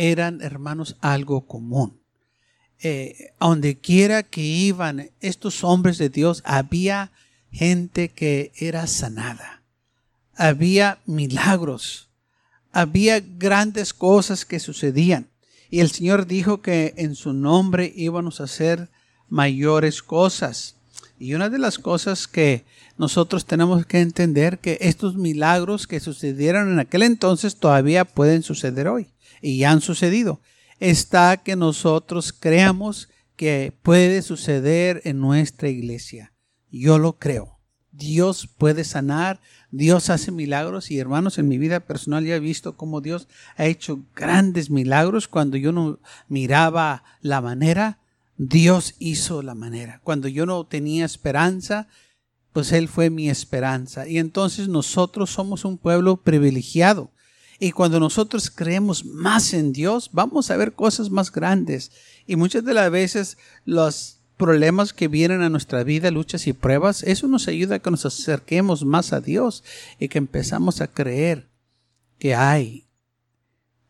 eran, hermanos, algo común. Eh, quiera que iban estos hombres de Dios, había gente que era sanada. Había milagros. Había grandes cosas que sucedían. Y el Señor dijo que en su nombre íbamos a hacer mayores cosas. Y una de las cosas que nosotros tenemos que entender que estos milagros que sucedieron en aquel entonces todavía pueden suceder hoy y han sucedido. Está que nosotros creamos que puede suceder en nuestra iglesia. Yo lo creo. Dios puede sanar, Dios hace milagros y hermanos, en mi vida personal ya he visto cómo Dios ha hecho grandes milagros cuando yo no miraba la manera, Dios hizo la manera. Cuando yo no tenía esperanza, pues Él fue mi esperanza. Y entonces nosotros somos un pueblo privilegiado y cuando nosotros creemos más en Dios, vamos a ver cosas más grandes. Y muchas de las veces los problemas que vienen a nuestra vida, luchas y pruebas, eso nos ayuda a que nos acerquemos más a Dios y que empezamos a creer que hay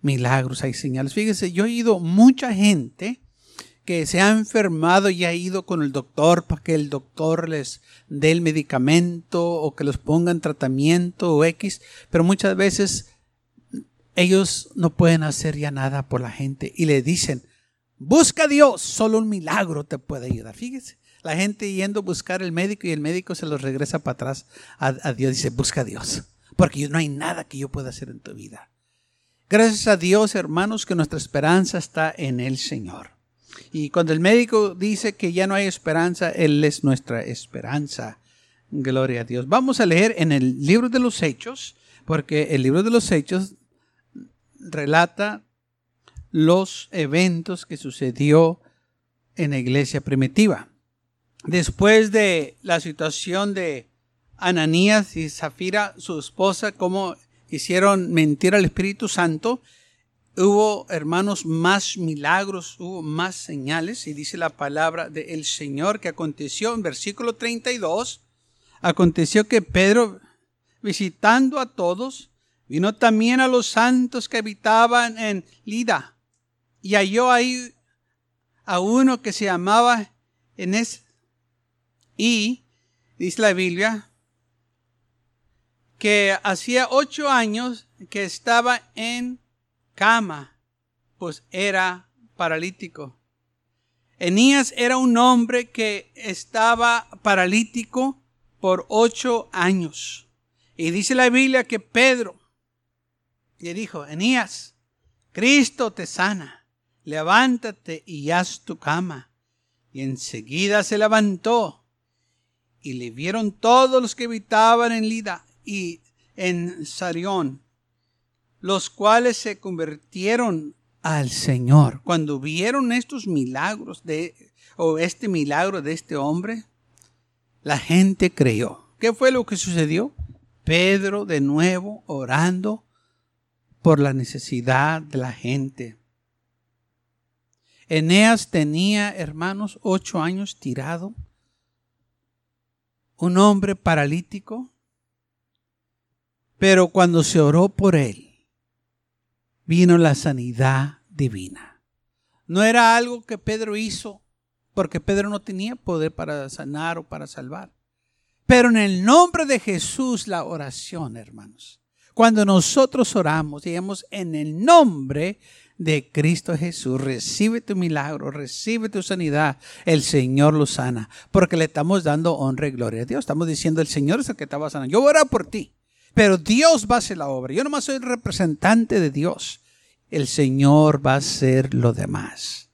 milagros, hay señales. Fíjese, yo he ido mucha gente que se ha enfermado y ha ido con el doctor para que el doctor les dé el medicamento o que los ponga en tratamiento o X, pero muchas veces ellos no pueden hacer ya nada por la gente y le dicen, busca a Dios, solo un milagro te puede ayudar. Fíjese, la gente yendo a buscar el médico y el médico se los regresa para atrás a, Dios, dice, busca a Dios, porque no hay nada que yo pueda hacer en tu vida. Gracias a Dios, hermanos, que nuestra esperanza está en el Señor. Y cuando el médico dice que ya no hay esperanza, Él es nuestra esperanza. Gloria a Dios. Vamos a leer en el libro de los Hechos, porque el libro de los Hechos relata los eventos que sucedió en la iglesia primitiva. Después de la situación de Ananías y Zafira, su esposa, cómo hicieron mentir al Espíritu Santo, hubo, hermanos, más milagros, hubo más señales, y dice la palabra del Señor que aconteció en versículo 32, aconteció que Pedro, visitando a todos, Vino también a los santos que habitaban en Lida y halló ahí a uno que se llamaba Enes y, dice la Biblia, que hacía ocho años que estaba en cama, pues era paralítico. Enías era un hombre que estaba paralítico por ocho años. Y dice la Biblia que Pedro le dijo, Enías, Cristo te sana, levántate y haz tu cama. Y enseguida se levantó y le vieron todos los que habitaban en Lida y en Sarión, los cuales se convirtieron al Señor. Cuando vieron estos milagros de, o este milagro de este hombre, la gente creyó. ¿Qué fue lo que sucedió? Pedro de nuevo orando por la necesidad de la gente. Eneas tenía, hermanos, ocho años tirado, un hombre paralítico, pero cuando se oró por él, vino la sanidad divina. No era algo que Pedro hizo, porque Pedro no tenía poder para sanar o para salvar. Pero en el nombre de Jesús la oración, hermanos, cuando nosotros oramos, digamos, en el nombre de Cristo Jesús, recibe tu milagro, recibe tu sanidad, el Señor lo sana, porque le estamos dando honra y gloria a Dios. Estamos diciendo, el Señor es el que te va a sanar. Yo voy a orar por ti, pero Dios va a hacer la obra. Yo nomás soy el representante de Dios. El Señor va a hacer lo demás.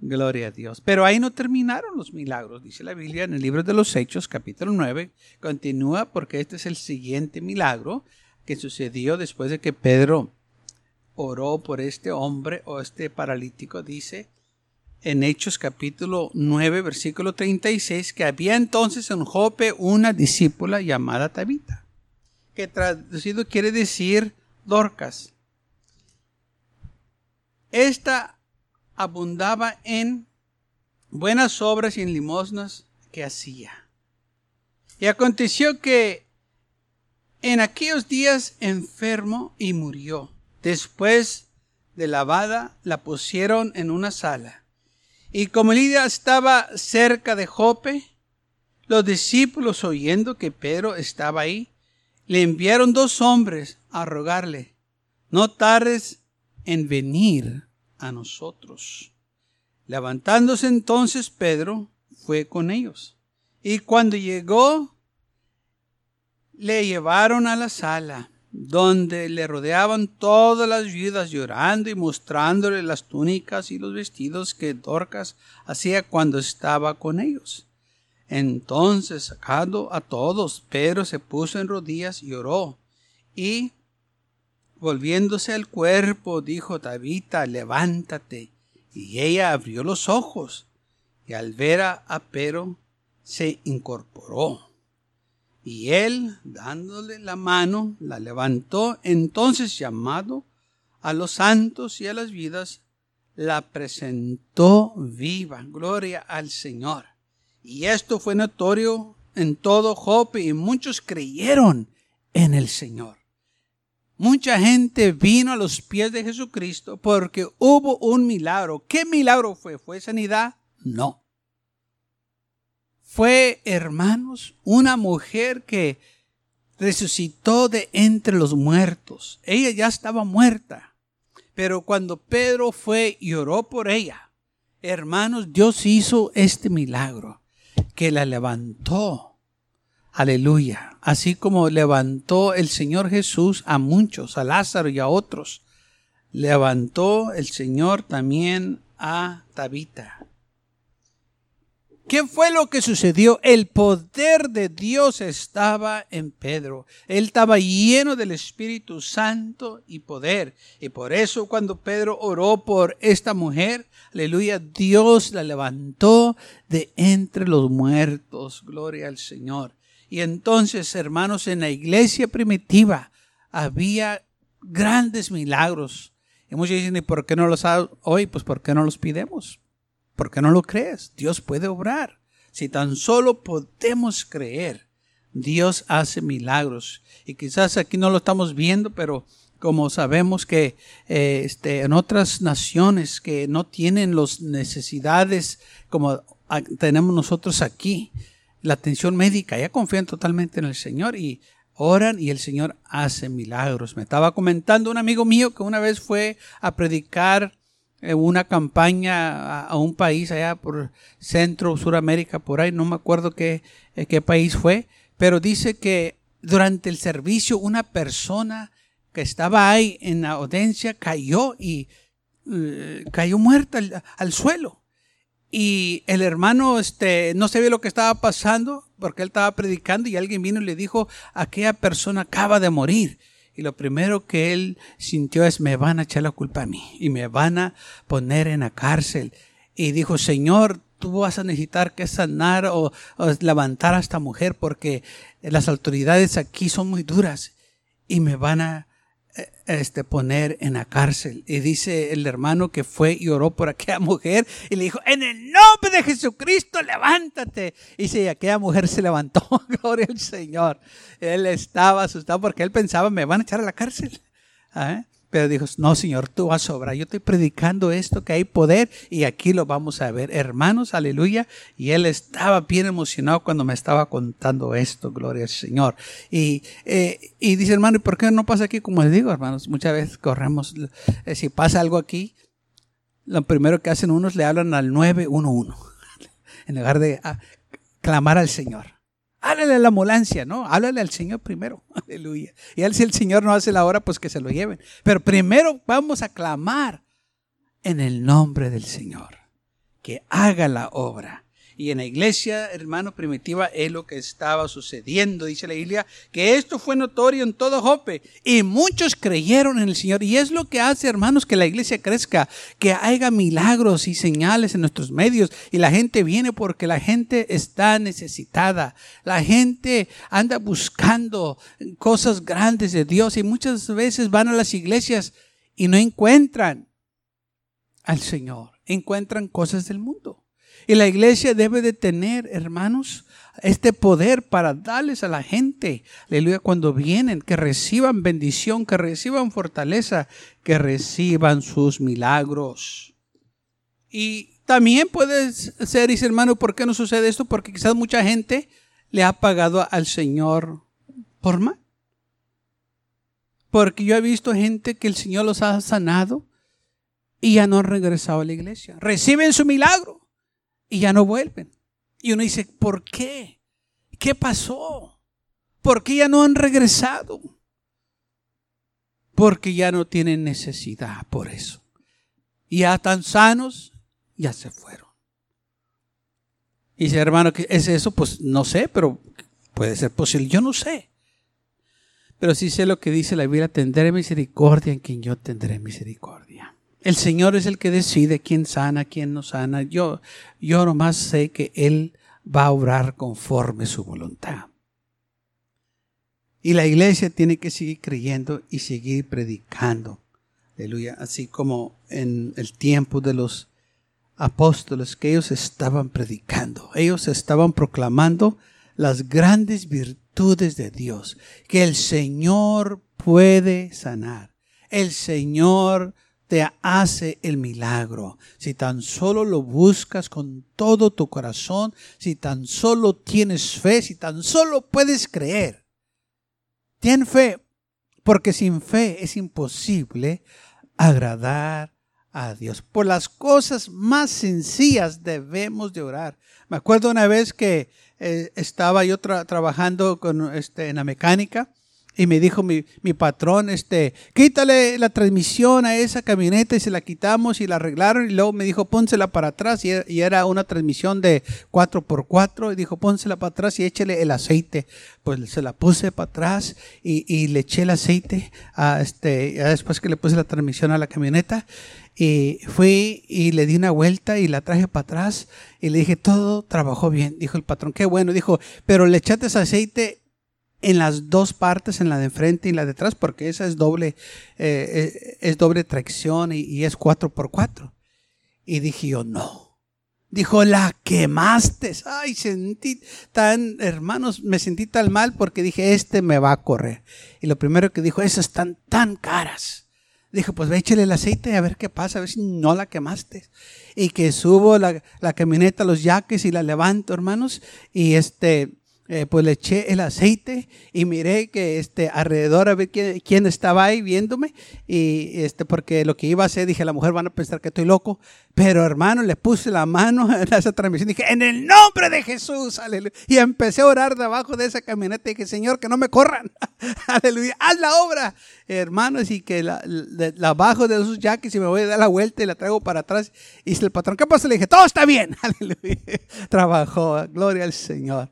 Gloria a Dios. Pero ahí no terminaron los milagros, dice la Biblia en el libro de los Hechos, capítulo 9. Continúa porque este es el siguiente milagro que sucedió después de que Pedro oró por este hombre o este paralítico, dice en Hechos capítulo 9, versículo 36, que había entonces en Jope una discípula llamada Tabita, que traducido quiere decir Dorcas. Esta abundaba en buenas obras y en limosnas que hacía. Y aconteció que en aquellos días enfermo y murió. Después de lavada la pusieron en una sala. Y como Lidia estaba cerca de Jope, los discípulos oyendo que Pedro estaba ahí, le enviaron dos hombres a rogarle, no tardes en venir a nosotros. Levantándose entonces Pedro fue con ellos. Y cuando llegó, le llevaron a la sala, donde le rodeaban todas las viudas llorando y mostrándole las túnicas y los vestidos que Dorcas hacía cuando estaba con ellos. Entonces, sacando a todos, Pedro se puso en rodillas y oró, y volviéndose al cuerpo, dijo Tabita, levántate. Y ella abrió los ojos, y al ver a Pedro, se incorporó. Y él, dándole la mano, la levantó. Entonces, llamado a los santos y a las vidas, la presentó viva. Gloria al Señor. Y esto fue notorio en todo Jope y muchos creyeron en el Señor. Mucha gente vino a los pies de Jesucristo porque hubo un milagro. ¿Qué milagro fue? ¿Fue sanidad? No fue, hermanos, una mujer que resucitó de entre los muertos. Ella ya estaba muerta. Pero cuando Pedro fue y oró por ella, hermanos, Dios hizo este milagro, que la levantó. Aleluya. Así como levantó el Señor Jesús a muchos, a Lázaro y a otros, levantó el Señor también a Tabita. ¿Qué fue lo que sucedió? El poder de Dios estaba en Pedro. Él estaba lleno del Espíritu Santo y poder. Y por eso cuando Pedro oró por esta mujer, aleluya, Dios la levantó de entre los muertos. Gloria al Señor. Y entonces, hermanos, en la iglesia primitiva había grandes milagros. Y muchos dicen, ¿y por qué no los ha hoy? Pues porque no los pidemos. ¿Por qué no lo crees? Dios puede obrar. Si tan solo podemos creer, Dios hace milagros. Y quizás aquí no lo estamos viendo, pero como sabemos que eh, este, en otras naciones que no tienen las necesidades como tenemos nosotros aquí, la atención médica, ya confían totalmente en el Señor y oran y el Señor hace milagros. Me estaba comentando un amigo mío que una vez fue a predicar una campaña a, un país allá por Centro, Suramérica, por ahí, no me acuerdo qué, eh, qué país fue, pero dice que durante el servicio una persona que estaba ahí en la audiencia cayó y eh, cayó muerta al, suelo. Y el hermano este, no sabía lo que estaba pasando porque él estaba predicando y alguien vino y le dijo, aquella persona acaba de morir. Y lo primero que él sintió es, me van a echar la culpa a mí y me van a poner en la cárcel. Y dijo, Señor, tú vas a necesitar que sanar o, levantar a esta mujer porque las autoridades aquí son muy duras y me van a este, poner en la cárcel. Y dice el hermano que fue y oró por aquella mujer y le dijo, en el nombre de Jesucristo, levántate. Y si aquella mujer se levantó, gloria al Señor. Él estaba asustado porque él pensaba, me van a echar a la cárcel. ¿Ah? Pero dijo, no, Señor, tú vas a sobrar. Yo estoy predicando esto, que hay poder y aquí lo vamos a ver. Hermanos, aleluya. Y él estaba bien emocionado cuando me estaba contando esto, gloria al Señor. Y, eh, y dice, hermano, ¿y por qué no pasa aquí? Como les digo, hermanos, muchas veces corremos, eh, si pasa algo aquí, lo primero que hacen unos le hablan al 911, en lugar de ah, clamar al Señor. Háblale a la ambulancia, ¿no? Háblale al Señor primero. Aleluya. Y él, si el Señor no hace la hora, pues que se lo lleven. Pero primero vamos a clamar en el nombre del Señor. Que haga la obra. Y en la iglesia, hermano, primitiva es lo que estaba sucediendo. Dice la Biblia que esto fue notorio en todo Jope y muchos creyeron en el Señor. Y es lo que hace, hermanos, que la iglesia crezca, que haga milagros y señales en nuestros medios. Y la gente viene porque la gente está necesitada. La gente anda buscando cosas grandes de Dios y muchas veces van a las iglesias y no encuentran al Señor, encuentran cosas del mundo. Y la iglesia debe de tener, hermanos, este poder para darles a la gente, aleluya, cuando vienen, que reciban bendición, que reciban fortaleza, que reciban sus milagros. Y también puede ser, dice hermano, ¿por qué no sucede esto? Porque quizás mucha gente le ha pagado al Señor por mal. Porque yo he visto gente que el Señor los ha sanado y ya no han regresado a la iglesia. Reciben su milagro y ya no vuelven. Y uno dice, ¿por qué? ¿Qué pasó? ¿Por qué ya no han regresado? Porque ya no tienen necesidad por eso. Ya están sanos, ya se fueron. Y dice, hermano, ¿qué es eso? Pues no sé, pero puede ser posible. Yo no sé. Pero sí sé lo que dice la Biblia, tendré misericordia en quien yo tendré misericordia. El Señor es el que decide quién sana, quién no sana. Yo, yo nomás sé que Él va a obrar conforme su voluntad. Y la iglesia tiene que seguir creyendo y seguir predicando. Aleluya. Así como en el tiempo de los apóstoles que ellos estaban predicando. Ellos estaban proclamando las grandes virtudes de Dios. Que el Señor puede sanar. El Señor te hace el milagro. Si tan solo lo buscas con todo tu corazón, si tan solo tienes fe, si tan solo puedes creer. Ten fe, porque sin fe es imposible agradar a Dios. Por las cosas más sencillas debemos de orar. Me acuerdo una vez que eh, estaba yo trabajando con, este, en la mecánica y me dijo mi, patrón, este, quítale la transmisión a esa camioneta y se la quitamos y la arreglaron. Y luego me dijo, pónsela para atrás. Y, era una transmisión de 4x4. Y dijo, pónsela para atrás y échele el aceite. Pues se la puse para atrás y, le eché el aceite. A este, después que le puse la transmisión a la camioneta. Y fui y le di una vuelta y la traje para atrás. Y le dije, todo trabajó bien. Dijo el patrón, qué bueno. Dijo, pero le echaste aceite en las dos partes, en la de enfrente y la de atrás, porque esa es doble, eh, eh, es, doble tracción y, es 4x4. Y dije yo, no. Dijo, la quemaste. Ay, sentí tan, hermanos, me sentí tan mal porque dije, este me va a correr. Y lo primero que dijo, esas están tan caras. Dijo, pues ve, échale el aceite a ver qué pasa, a ver si no la quemaste. Y que subo la, la camioneta, los yaques y la levanto, hermanos. Y este, eh, pues le eché el aceite y miré que este, alrededor a ver quién, estaba ahí viéndome. Y este, porque lo que iba a hacer, dije, la mujer van a pensar que estoy loco. Pero hermano, le puse la mano en esa transmisión. Dije, en el nombre de Jesús, aleluya. Y empecé a orar debajo de esa camioneta. Y dije, Señor, que no me corran. aleluya. Haz la obra, hermanos. Y que la, bajo de esos jaques y me voy a dar la vuelta y la traigo para atrás. Y dice el patrón, ¿qué pasa? Le dije, todo está bien. Aleluya. Trabajó. Gloria al Señor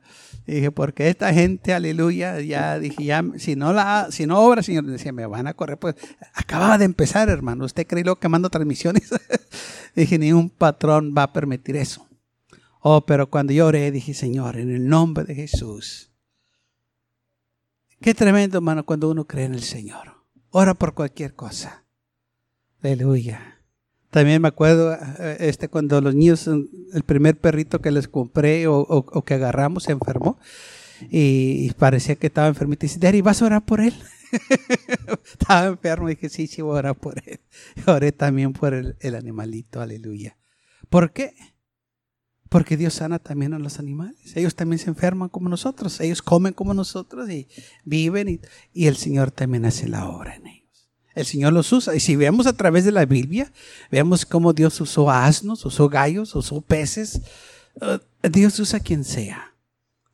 dije, porque esta gente, aleluya, ya dije, ya, si no la, si no obra, Señor, decía, me van a correr, pues acababa de empezar, hermano. Usted cree lo que mando transmisiones. dije, ni un patrón va a permitir eso. Oh, pero cuando yo oré, dije, Señor, en el nombre de Jesús. Qué tremendo, hermano, cuando uno cree en el Señor. Ora por cualquier cosa. Aleluya. También me acuerdo eh, este, cuando los niños, el primer perrito que les compré o, que agarramos se enfermó y, parecía que estaba enfermito. Y dice, Daddy, ¿vas a orar por él? estaba enfermo y dije, sí, sí, voy a orar por él. Oré también por el, animalito, aleluya. ¿Por qué? Porque Dios sana también a los animales. Ellos también se enferman como nosotros. Ellos comen como nosotros y viven y, y el Señor también hace la obra en ellos el Señor los usa. Y si vemos a través de la Biblia, vemos cómo Dios usó asnos, usó gallos, usó peces. Uh, Dios usa quien sea.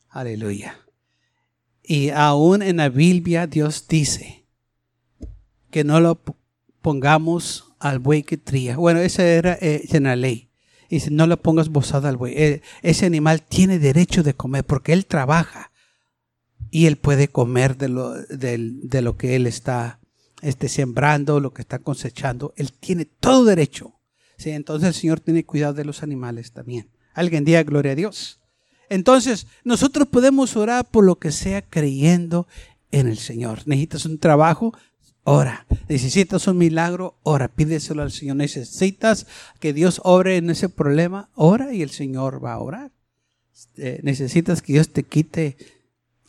Aleluya. Y aún en la Biblia Dios dice que no lo pongamos al buey que tría. Bueno, esa era eh, en la ley. Dice, no le pongas bozada al buey. E, ese animal tiene derecho de comer porque él trabaja y él puede comer de lo, de, lo que él está este, sembrando, lo que está cosechando. Él tiene todo derecho. ¿sí? Entonces el Señor tiene cuidado de los animales también. Alguien diga gloria a Dios. Entonces nosotros podemos orar por lo que sea creyendo en el Señor. Necesitas un trabajo, ora. Necesitas un milagro, ora. Pídeselo al Señor. Necesitas que Dios obre en ese problema, ora y el Señor va a orar. Eh, necesitas que Dios te quite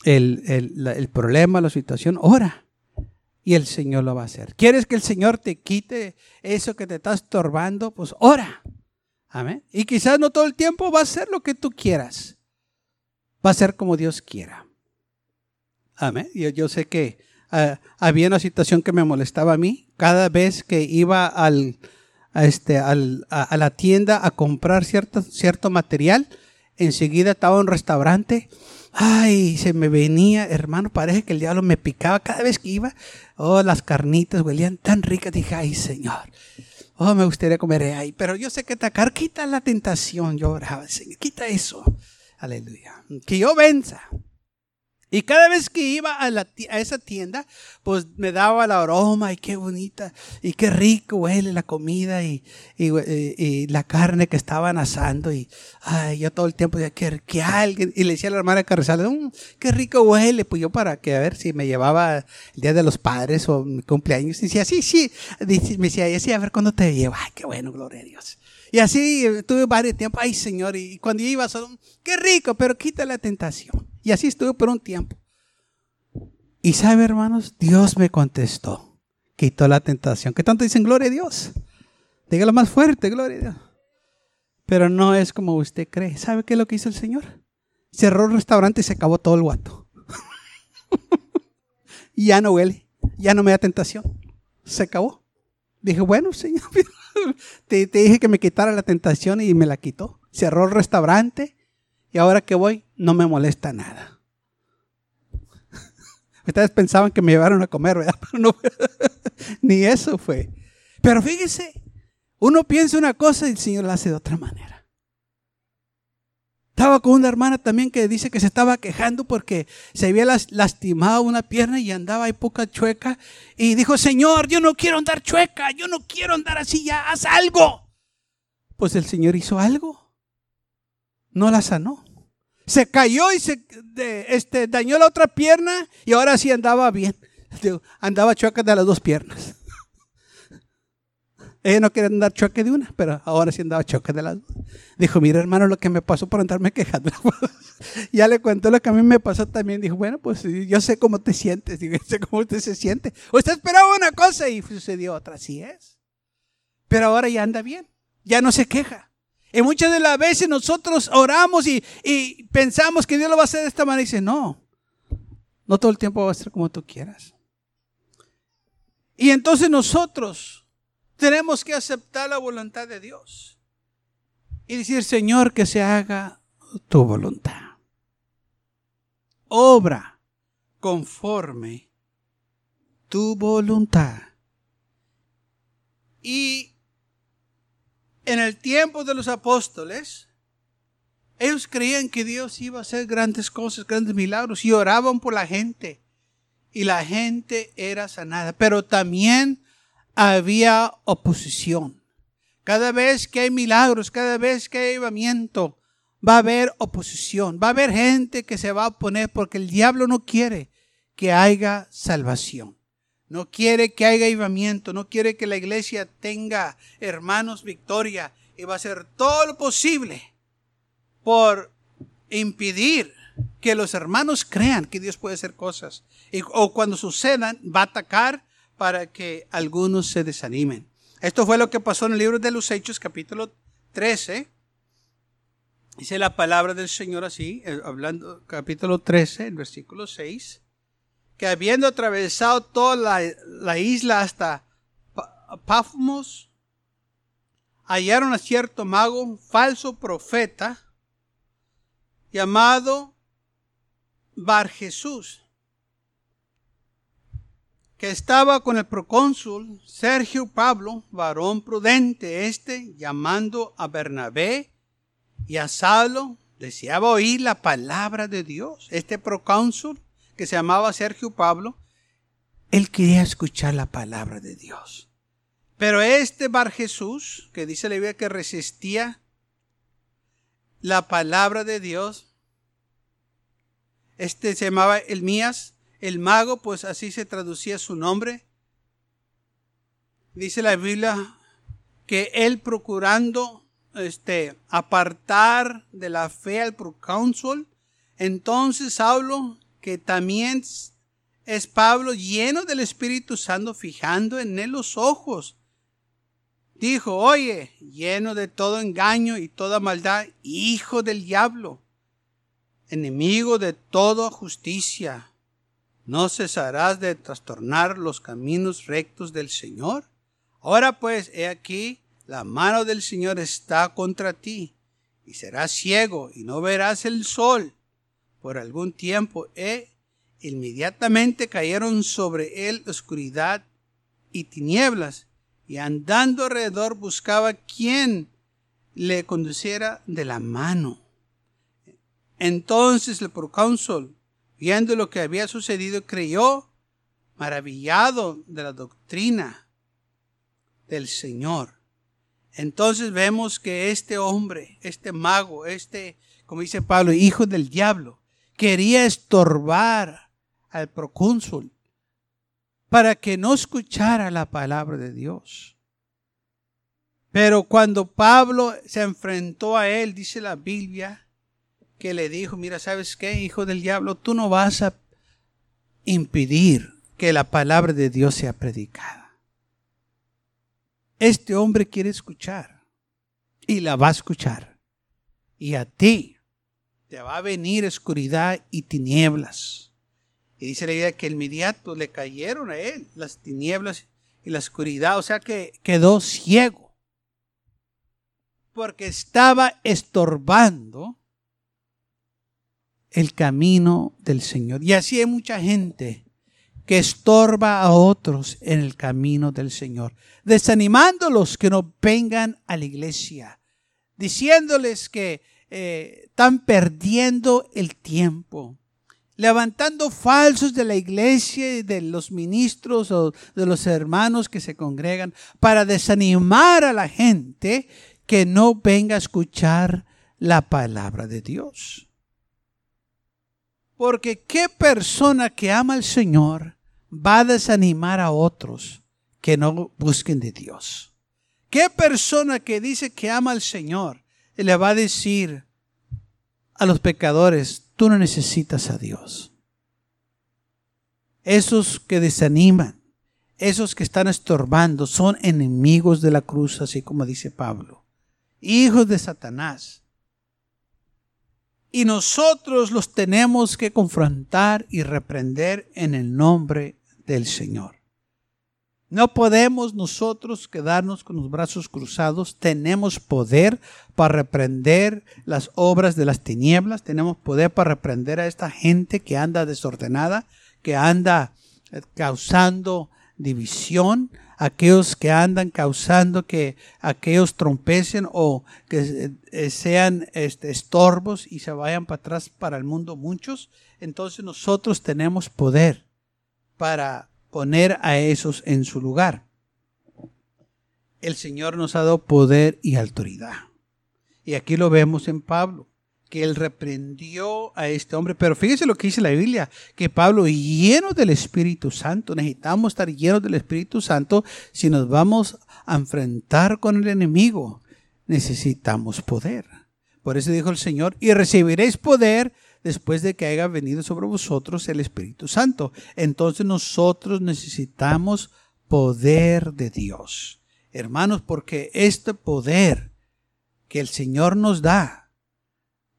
el, el problema, la situación, ora. Y el Señor lo va a hacer. ¿Quieres que el Señor te quite eso que te está estorbando? Pues ora. Amén. Y quizás no todo el tiempo va a ser lo que tú quieras. Va a ser como Dios quiera. Amén. Yo, sé que ah, había una situación que me molestaba a mí. Cada vez que iba al, a, este, al, a, la tienda a comprar cierto, cierto material, enseguida estaba en un restaurante. Ay, se me venía, hermano, parece que el diablo me picaba cada vez que iba. Oh, las carnitas huelían tan ricas. Dije, ay, Señor. Oh, me gustaría comer ahí. Pero yo sé que tacar quita la tentación. Yo oraba, Señor, quita eso. Aleluya. Que yo venza. Y cada vez que iba a, la, a, esa tienda, pues me daba la aroma y qué bonita y qué rico huele la comida y, y, la carne que estaban asando. Y ay, yo todo el tiempo decía que, que alguien, y le decía a la hermana Carrizal, mmm, qué rico huele. Pues yo para que a ver si me llevaba el día de los padres o mi cumpleaños. Y decía, sí, sí. me decía, sí, a ver cuándo te llevo. Ay, qué bueno, gloria a Dios. Y así tuve varios tiempos, ay Señor, y cuando iba solo, qué rico, pero quita la tentación. Y así estuve por un tiempo. Y sabe, hermanos, Dios me contestó. Quitó la tentación. ¿Qué tanto dicen gloria a Dios? Dígalo más fuerte, gloria a Dios. Pero no es como usted cree. ¿Sabe qué es lo que hizo el Señor? Cerró el restaurante y se acabó todo el guato. y ya no huele. Ya no me da tentación. Se acabó. Dije, bueno, Señor, te, te dije que me quitara la tentación y me la quitó. Cerró el restaurante y ahora que voy, no me molesta nada. Ustedes pensaban que me llevaron a comer, ¿verdad? no, ni eso fue. Pero fíjese, uno piensa una cosa y el Señor la hace de otra manera. Estaba con una hermana también que dice que se estaba quejando porque se había lastimado una pierna y andaba ahí poca chueca. Y dijo, Señor, yo no quiero andar chueca, yo no quiero andar así, ya haz algo. Pues el Señor hizo algo no la sanó. Se cayó y se este, dañó la otra pierna y ahora sí andaba bien. Andaba choque de las dos piernas. Ella no quería andar choque de una, pero ahora sí andaba choque de las dos. Dijo, mira hermano, lo que me pasó por andarme quejando. ya le contó lo que a mí me pasó también. Dijo, bueno, pues yo sé cómo te sientes, yo sé cómo usted se siente. Usted esperaba una cosa y sucedió otra, así es. Pero ahora ya anda bien, ya no se queja. Y muchas de las veces nosotros oramos y, pensamos que Dios lo va a hacer de esta manera y dice, no, no todo el tiempo va a ser como tú quieras. Y entonces nosotros tenemos que aceptar la voluntad de Dios y decir, Señor, que se haga tu voluntad. Obra conforme tu voluntad. Y en el tiempo de los apóstoles, ellos creían que Dios iba a hacer grandes cosas, grandes milagros y oraban por la gente. Y la gente era sanada. Pero también había oposición. Cada vez que hay milagros, cada vez que hay avivamiento, va a haber oposición. Va a haber gente que se va a oponer porque el diablo no quiere que haya salvación no quiere que haya avivamiento, no quiere que la iglesia tenga hermanos victoria y va a hacer todo lo posible por impedir que los hermanos crean que Dios puede hacer cosas. O cuando sucedan, va a atacar para que algunos se desanimen. Esto fue lo que pasó en el libro de los Hechos, capítulo 13. Dice la palabra del Señor así, eh, hablando, capítulo 13, el versículo 6 que habiendo atravesado toda la, isla hasta Pafmos, hallaron a cierto mago, falso profeta, llamado Bar Jesús, que estaba con el procónsul Sergio Pablo, varón prudente este, llamando a Bernabé y a Saulo, deseaba oír la palabra de Dios. Este procónsul, que se llamaba Sergio Pablo, él quería escuchar la palabra de Dios. Pero este Bar Jesús, que dice la Biblia que resistía la palabra de Dios, este se llamaba Elmías, el mago, pues así se traducía su nombre. Dice la Biblia que él procurando este, apartar de la fe al procónsul, entonces Saulo, que también es Pablo, lleno del Espíritu Santo, fijando en él los ojos, dijo, oye, lleno de todo engaño y toda maldad, hijo del diablo, enemigo de toda justicia, ¿no cesarás de trastornar los caminos rectos del Señor? Ahora pues, he aquí, la mano del Señor está contra ti, y serás ciego y no verás el sol por algún tiempo. E inmediatamente cayeron sobre él oscuridad y tinieblas, y andando alrededor buscaba quien le conduciera de la mano. Entonces el procónsul, viendo lo que había sucedido, creyó, maravillado de la doctrina del Señor. Entonces vemos que este hombre, este mago, este, como dice Pablo, hijo del diablo, quería estorbar al procónsul para que no escuchara la palabra de Dios. Pero cuando Pablo se enfrentó a él, dice la Biblia, que le dijo, mira, ¿sabes qué, hijo del diablo? Tú no vas a impedir que la palabra de Dios sea predicada. Este hombre quiere escuchar y la va a escuchar. Y a ti te va a venir oscuridad y tinieblas. Y dice la idea que inmediato le cayeron a él las tinieblas y la oscuridad, o sea que quedó ciego. Porque estaba estorbando el camino del Señor. Y así hay mucha gente que estorba a otros en el camino del Señor, desanimándolos que no vengan a la iglesia, diciéndoles que eh, están perdiendo el tiempo, levantando falsos de la iglesia y de los ministros o de los hermanos que se congregan para desanimar a la gente que no venga a escuchar la palabra de Dios. Porque qué persona que ama al Señor va a desanimar a otros que no busquen de Dios. ¿Qué persona que dice que ama al Señor le va a decir a los pecadores, tú no necesitas a Dios? Esos que desaniman, esos que están estorbando, son enemigos de la cruz, así como dice Pablo, hijos de Satanás y nosotros los tenemos que confrontar y reprender en el nombre del Señor. No podemos nosotros quedarnos con los brazos cruzados. Tenemos poder para reprender las obras de las tinieblas. Tenemos poder para reprender a esta gente que anda desordenada, que anda eh, causando división, aquellos que andan causando que aquellos trompecen o que eh, sean este, estorbos y se vayan para atrás para el mundo muchos, entonces nosotros tenemos poder para poner a esos en su lugar. El Señor nos ha dado poder y autoridad. Y aquí lo vemos en Pablo que él reprendió a este hombre. Pero fíjese lo que dice la Biblia, que Pablo, lleno del Espíritu Santo, necesitamos estar llenos del Espíritu Santo si nos vamos a enfrentar con el enemigo. Necesitamos poder. Por eso dijo el Señor, y recibiréis poder después de que haya venido sobre vosotros el Espíritu Santo. Entonces nosotros necesitamos poder de Dios. Hermanos, porque este poder que el Señor nos da,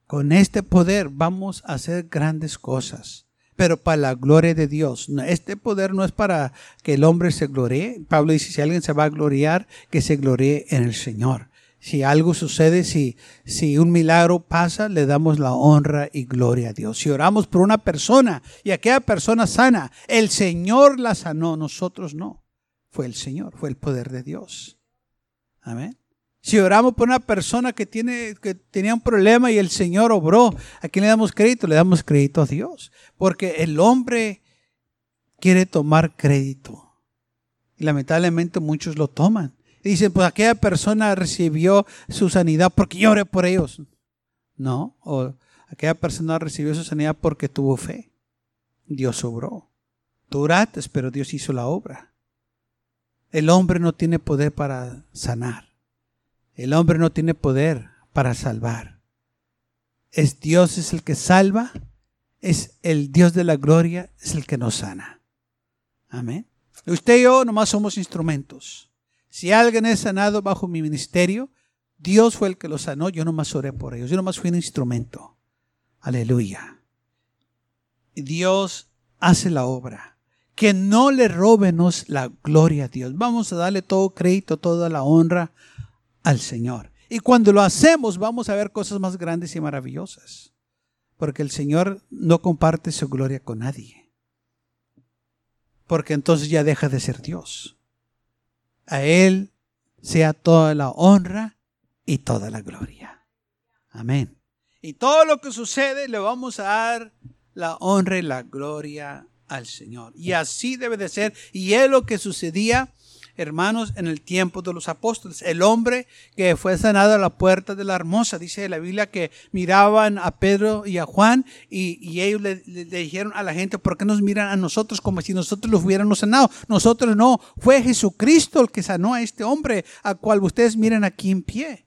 con este poder vamos a hacer grandes cosas, pero para la gloria de Dios. Este poder no es para que el hombre se gloríe. Pablo dice, si alguien se va a gloriar, que se gloríe en el Señor. Si algo sucede, si, si un milagro pasa, le damos la honra y gloria a Dios. Si oramos por una persona y aquella persona sana, el Señor la sanó, nosotros no. Fue el Señor, fue el poder de Dios. Amén. Si oramos por una persona que, tiene, que tenía un problema y el Señor obró, ¿a quién le damos crédito? Le damos crédito a Dios. Porque el hombre quiere tomar crédito. Y lamentablemente muchos lo toman. Dicen, pues aquella persona recibió su sanidad porque yo oré por ellos. No, o aquella persona recibió su sanidad porque tuvo fe. Dios obró. Tú oraste, pero Dios hizo la obra. El hombre no tiene poder para sanar. El hombre no tiene poder para salvar. Es Dios es el que salva, es el Dios de la gloria, es el que nos sana. Amén. Usted y yo nomás somos instrumentos. Si alguien es sanado bajo mi ministerio, Dios fue el que lo sanó, yo nomás oré por ellos, yo nomás fui un instrumento. Aleluya. Dios hace la obra. Que no le robenos la gloria a Dios. Vamos a darle todo crédito, toda la honra al Señor. Y cuando lo hacemos, vamos a ver cosas más grandes y maravillosas. Porque el Señor no comparte su gloria con nadie. Porque entonces ya deja de ser Dios. A Él sea toda la honra y toda la gloria. Amén. Y todo lo que sucede le vamos a dar la honra y la gloria al Señor. Y así debe de ser. Y es lo que sucedía hermanos, en el tiempo de los apóstoles. El hombre que fue sanado a la puerta de la hermosa, dice la Biblia que miraban a Pedro y a Juan y, ellos le, dijeron a la gente, ¿por qué nos miran a nosotros como si nosotros los hubiéramos sanado? Nosotros no, fue Jesucristo el que sanó a este hombre, a cual ustedes miran aquí en pie.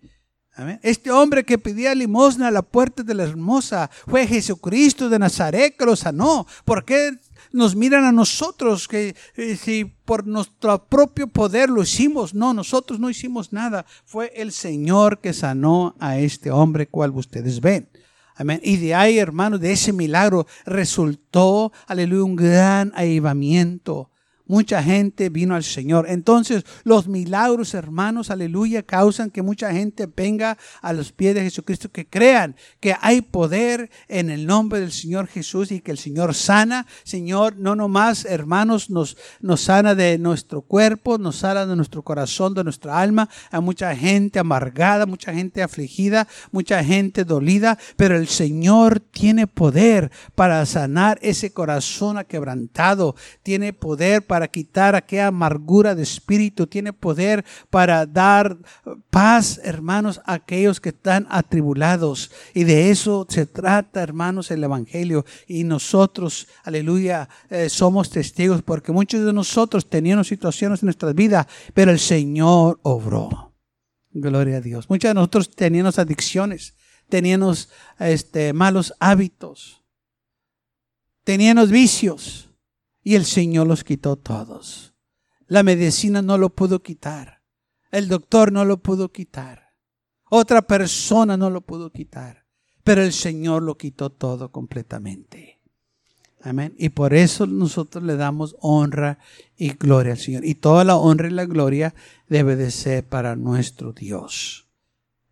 Este hombre que pedía limosna a la puerta de la hermosa fue Jesucristo de Nazaret que lo sanó. ¿Por qué nos miran a nosotros que eh, si por nuestro propio poder lo hicimos. No, nosotros no hicimos nada. Fue el Señor que sanó a este hombre cual ustedes ven. Amén. Y de ahí, hermanos, de ese milagro resultó, aleluya, un gran avivamiento mucha gente vino al Señor. Entonces, los milagros, hermanos, aleluya, causan que mucha gente venga a los pies de Jesucristo, que crean que hay poder en el nombre del Señor Jesús y que el Señor sana. Señor, no nomás, hermanos, nos, nos sana de nuestro cuerpo, nos sana de nuestro corazón, de nuestra alma. Hay mucha gente amargada, mucha gente afligida, mucha gente dolida, pero el Señor tiene poder para sanar ese corazón aquebrantado, tiene poder para para quitar aquella amargura de espíritu, tiene poder para dar paz, hermanos, a aquellos que están atribulados. Y de eso se trata, hermanos, el Evangelio. Y nosotros, aleluya, eh, somos testigos porque muchos de nosotros teníamos situaciones en nuestras vidas, pero el Señor obró. Gloria a Dios. Muchos de nosotros teníamos adicciones, teníamos este, malos hábitos, teníamos vicios y el Señor los quitó todos. La medicina no lo pudo quitar. El doctor no lo pudo quitar. Otra persona no lo pudo quitar. Pero el Señor lo quitó todo completamente. Amén. Y por eso nosotros le damos honra y gloria al Señor. Y toda la honra y la gloria debe de ser para nuestro Dios.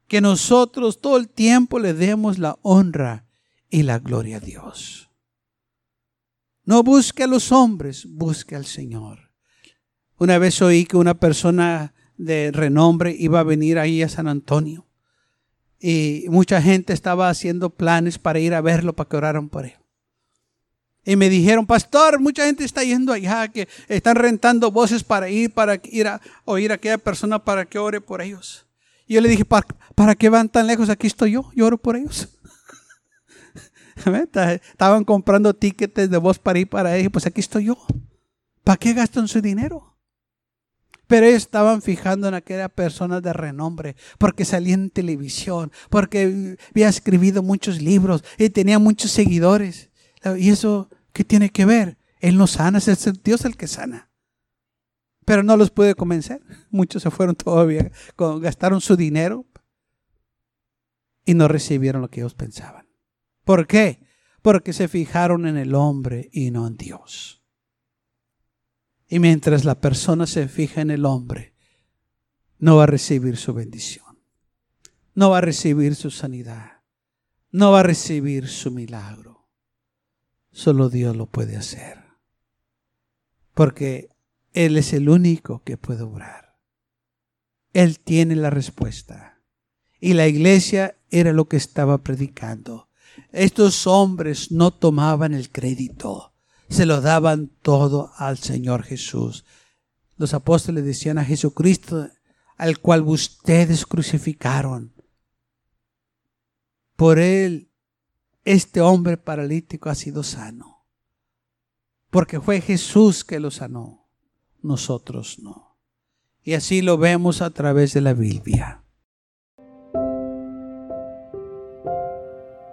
Que nosotros todo el tiempo le demos la honra y la gloria a Dios. No busque a los hombres, busque al Señor. Una vez oí que una persona de renombre iba a venir ahí a San Antonio. Y mucha gente estaba haciendo planes para ir a verlo, para que oraran por él. Y me dijeron, pastor, mucha gente está yendo allá, que están rentando voces para ir, para ir a oír a aquella persona para que ore por ellos. Y yo le dije, ¿para, ¿para qué van tan lejos? Aquí estoy yo, yo oro por ellos. Estaban comprando tickets de voz para ir para ellos. Pues aquí estoy yo. ¿Para qué gastan su dinero? Pero ellos estaban fijando en aquella persona de renombre, porque salía en televisión, porque había escrito muchos libros y tenía muchos seguidores. ¿Y eso qué tiene que ver? Él no sana, es Dios el que sana. Pero no los puede convencer. Muchos se fueron todavía, gastaron su dinero y no recibieron lo que ellos pensaban. ¿Por qué? Porque se fijaron en el hombre y no en Dios. Y mientras la persona se fija en el hombre, no va a recibir su bendición. no va a recibir su sanidad, no va a recibir su milagro. Solo Dios lo puede hacer. Porque Él es el único que puede obrar. Él tiene la respuesta. Y la iglesia era lo que estaba predicando. Estos hombres no tomaban el crédito, se lo daban todo al Señor Jesús. Los apóstoles decían a Jesucristo, al cual ustedes crucificaron. Por él, este hombre paralítico ha sido sano. Porque fue Jesús que lo sanó, nosotros no. Y así lo vemos a través de la Biblia.